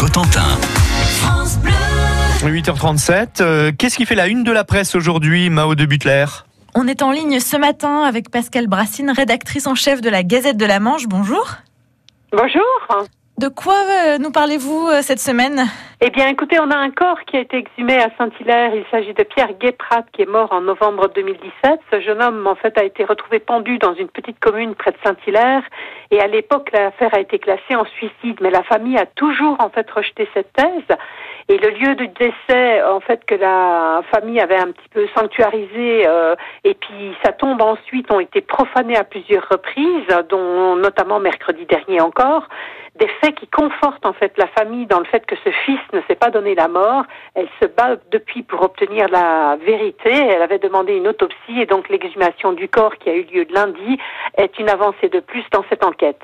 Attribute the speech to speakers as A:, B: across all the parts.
A: Cotentin.
B: 8h37. euh, Qu'est-ce qui fait la une de la presse aujourd'hui, Mao de Butler?
C: On est en ligne ce matin avec Pascal Brassine, rédactrice en chef de la Gazette de la Manche. Bonjour.
D: Bonjour.
C: De quoi euh, nous parlez-vous euh, cette semaine?
D: Eh bien, écoutez, on a un corps qui a été exhumé à Saint-Hilaire. Il s'agit de Pierre Guéprat, qui est mort en novembre 2017. Ce jeune homme, en fait, a été retrouvé pendu dans une petite commune près de Saint-Hilaire. Et à l'époque, l'affaire a été classée en suicide. Mais la famille a toujours, en fait, rejeté cette thèse. Et le lieu de décès, en fait, que la famille avait un petit peu sanctuarisé, euh, et puis sa tombe ensuite ont été profanées à plusieurs reprises, dont notamment mercredi dernier encore. Des faits qui confortent en fait la famille dans le fait que ce fils ne s'est pas donné la mort. Elle se bat depuis pour obtenir la vérité. Elle avait demandé une autopsie et donc l'exhumation du corps qui a eu lieu lundi est une avancée de plus dans cette enquête.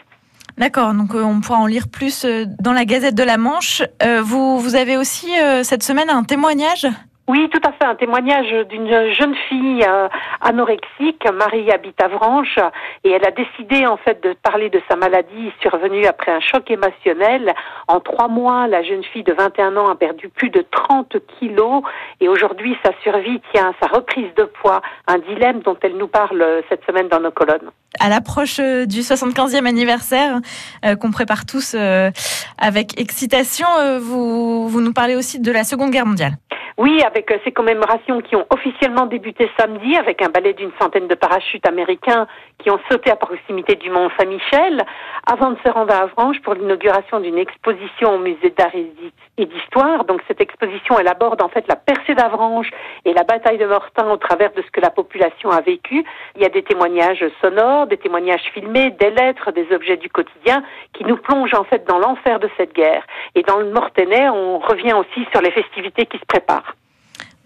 C: D'accord, donc euh, on pourra en lire plus euh, dans la Gazette de la Manche. Euh, vous, vous avez aussi cette semaine un témoignage?
D: Oui, tout à fait. Un témoignage d'une jeune fille euh, anorexique. Marie habite à Vranches et elle a décidé en fait de parler de sa maladie survenue après un choc émotionnel. En trois mois, la jeune fille de 21 ans a perdu plus de 30 kilos et aujourd'hui sa survie tient à sa reprise de poids, un dilemme dont elle nous parle euh, cette semaine dans nos colonnes.
C: à l'approche euh, du 75e anniversaire euh, qu'on prépare tous euh, avec excitation. euh, vous, vous nous parlez aussi de la Seconde Guerre mondiale.
D: Oui, avec euh, ces commémorations qui ont officiellement débuté samedi avec un ballet d'une centaine de parachutes américains qui ont sauté à proximité du Mont Saint-Michel avant de se rendre à Avranches pour l'inauguration d'une exposition au musée d'art et d'hi- et d'histoire. Donc cette exposition, elle aborde en fait la percée d'Avranches et la bataille de Mortain au travers de ce que la population a vécu. Il y a des témoignages sonores, des témoignages filmés, des lettres, des objets du quotidien qui nous plongent en fait dans l'enfer de cette guerre. Et dans le Mortenay, on revient aussi sur les festivités qui se préparent.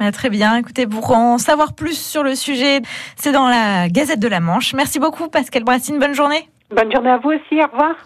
C: Bah, très bien. Écoutez, pour en savoir plus sur le sujet, c'est dans la Gazette de la Manche. Merci beaucoup, Pascal Brassine. Bonne journée.
D: Bonne journée à vous aussi, au revoir.